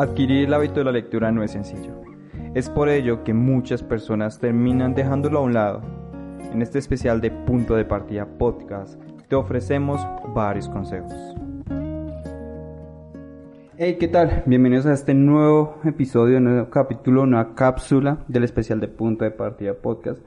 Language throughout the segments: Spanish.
Adquirir el hábito de la lectura no es sencillo. Es por ello que muchas personas terminan dejándolo a un lado. En este especial de Punto de Partida Podcast te ofrecemos varios consejos. Hey, ¿qué tal? Bienvenidos a este nuevo episodio, nuevo capítulo, nueva cápsula del especial de Punto de Partida Podcast.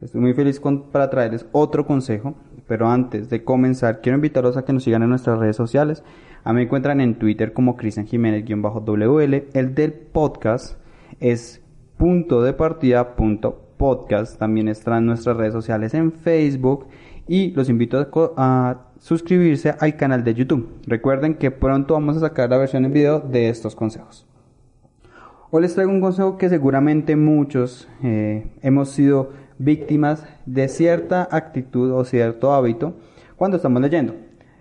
Estoy muy feliz para traerles otro consejo, pero antes de comenzar quiero invitarlos a que nos sigan en nuestras redes sociales. A mí me encuentran en Twitter como Cristian Jiménez-WL. El del podcast es punto de partida punto podcast. También está en nuestras redes sociales en Facebook. Y los invito a, suscribirse al canal de YouTube. Recuerden que pronto vamos a sacar la versión en video de estos consejos. Hoy les traigo un consejo que seguramente muchos eh, hemos sido víctimas de cierta actitud o cierto hábito cuando estamos leyendo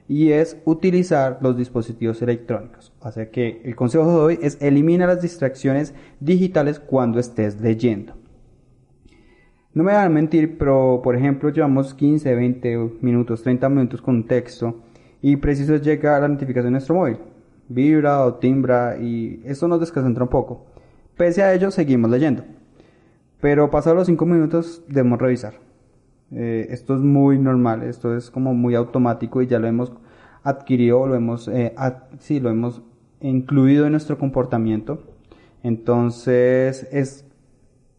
y es utilizar los dispositivos electrónicos. O que el consejo de hoy es elimina las distracciones digitales cuando estés leyendo. No me van a mentir, pero por ejemplo llevamos 15, 20 minutos, 30 minutos con un texto y preciso llega la notificación de nuestro móvil. Vibra o timbra y esto nos desconcentra un poco. Pese a ello seguimos leyendo. Pero pasados los 5 minutos debemos revisar. Eh, esto es muy normal, esto es como muy automático y ya lo hemos adquirido, lo hemos, eh, sí, lo hemos incluido en nuestro comportamiento. Entonces es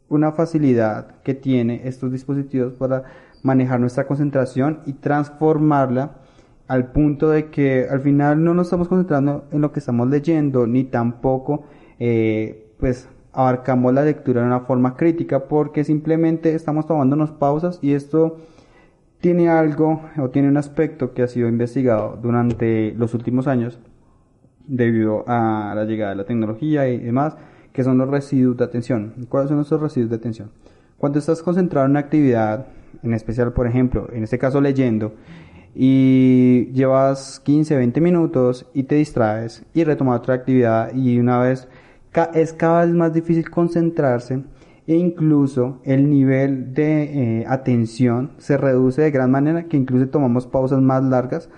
una facilidad que tiene estos dispositivos para manejar nuestra concentración y transformarla al punto de que al final no nos estamos concentrando en lo que estamos leyendo ni tampoco eh, pues abarcamos la lectura de una forma crítica porque simplemente estamos tomándonos pausas y esto tiene algo o tiene un aspecto que ha sido investigado durante los últimos años debido a la llegada de la tecnología y demás, que son los residuos de atención. ¿Cuáles son esos residuos de atención? Cuando estás concentrado en una actividad, en especial, por ejemplo, en este caso leyendo, y llevas 15, 20 minutos y te distraes y retomas otra actividad y una vez es cada vez más difícil concentrarse e incluso el nivel de eh, atención se reduce de gran manera que incluso tomamos pausas más largas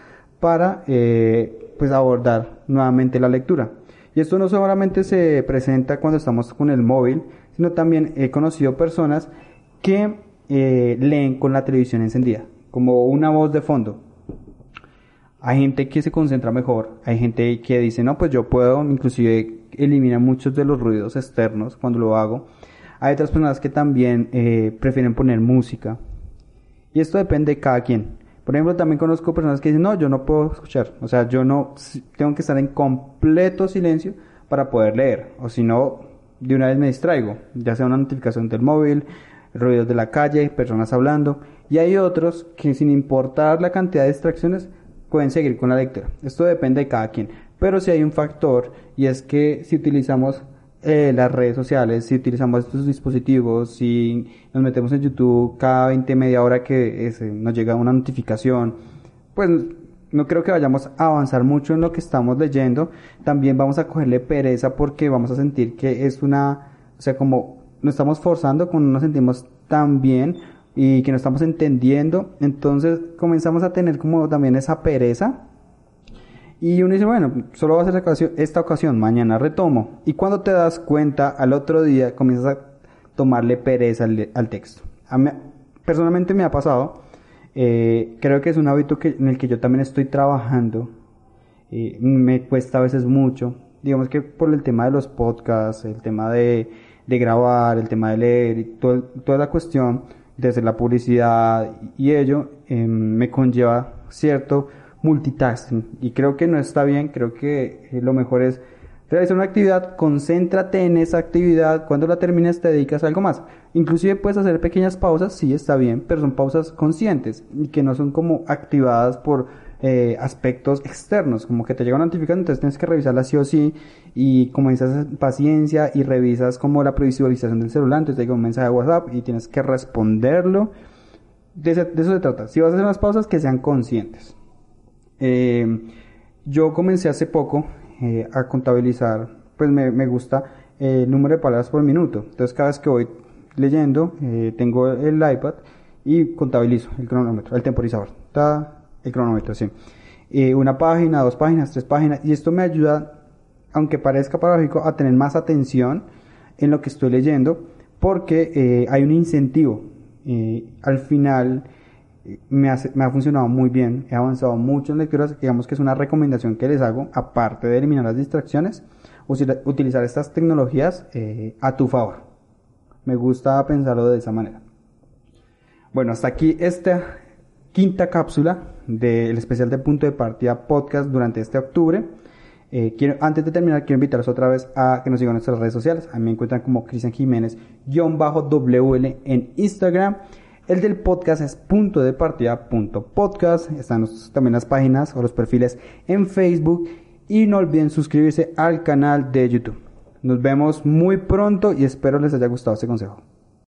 para eh, pues abordar nuevamente la lectura. Y esto no solamente se presenta cuando estamos con el móvil, sino también he conocido personas que eh, leen con la televisión encendida, como una voz de fondo. Hay gente que se concentra mejor, hay gente que dice, no, pues yo puedo inclusive elimina muchos de los ruidos externos cuando lo hago. Hay otras personas que también eh, prefieren poner música. Y esto depende de cada quien. Por ejemplo, también conozco personas que dicen, no, yo no puedo escuchar. O sea, yo no tengo que estar en completo silencio para poder leer. O si no, de una vez me distraigo. Ya sea una notificación del móvil, ruidos de la calle, personas hablando. Y hay otros que sin importar la cantidad de distracciones pueden seguir con la lectura. Esto depende de cada quien. Pero si hay un factor y es que si utilizamos eh, las redes sociales, si utilizamos estos dispositivos, si nos metemos en YouTube cada 20, media hora que nos llega una notificación, pues no creo que vayamos a avanzar mucho en lo que estamos leyendo. También vamos a cogerle pereza porque vamos a sentir que es una, o sea, como nos estamos forzando, cuando no nos sentimos tan bien y que no estamos entendiendo, entonces comenzamos a tener como también esa pereza y uno dice, bueno, solo va a ser esta ocasión, mañana retomo. Y cuando te das cuenta, al otro día comienzas a tomarle pereza al, texto. A mí, personalmente me ha pasado, eh, creo que es un hábito que, en el que yo también estoy trabajando. Eh, me cuesta a veces mucho. Digamos que por el tema de los podcasts, el tema de, de grabar, el tema de leer, y toda la cuestión, desde la publicidad y ello, eh, me conlleva cierto multitasking y creo que no está bien, creo que eh, lo mejor es realizar una actividad, concéntrate en esa actividad, cuando la termines te dedicas a algo más. Inclusive puedes hacer pequeñas pausas, sí está bien, pero son pausas conscientes y que no son como activadas por eh, aspectos externos, como que te llega una notificación, entonces tienes que revisarla sí o sí y comenzas paciencia y revisas como la previsualización del celular, entonces te llega un mensaje de WhatsApp y tienes que responderlo. De, eso se trata. Si vas a hacer unas pausas, que sean conscientes. Eh, yo comencé hace poco eh, a contabilizar, pues me, me gusta el número de palabras por minuto. Entonces cada vez que voy leyendo, tengo el iPad y contabilizo el cronómetro, el temporizador. Está el cronómetro, sí. Eh, una página, dos páginas, tres páginas. Y esto me ayuda, aunque parezca paradójico, a tener más atención en lo que estoy leyendo porque eh, hay un incentivo. Eh, al final me, me, ha funcionado muy bien, he avanzado mucho en lecturas, digamos que es una recomendación que les hago, aparte de eliminar las distracciones, utilizar estas tecnologías a tu favor. Me gusta pensarlo de esa manera. Bueno, hasta aquí esta quinta cápsula del especial de punto de partida podcast durante este octubre. Eh, quiero, antes de terminar, quiero invitarlos otra vez a que nos sigan en nuestras redes sociales. A mí me encuentran como Cristian Jiménez-WL en Instagram. El del podcast es punto de partida punto podcast. Están también las páginas o los perfiles en Facebook. Y no olviden suscribirse al canal de YouTube. Nos vemos muy pronto y espero les haya gustado este consejo.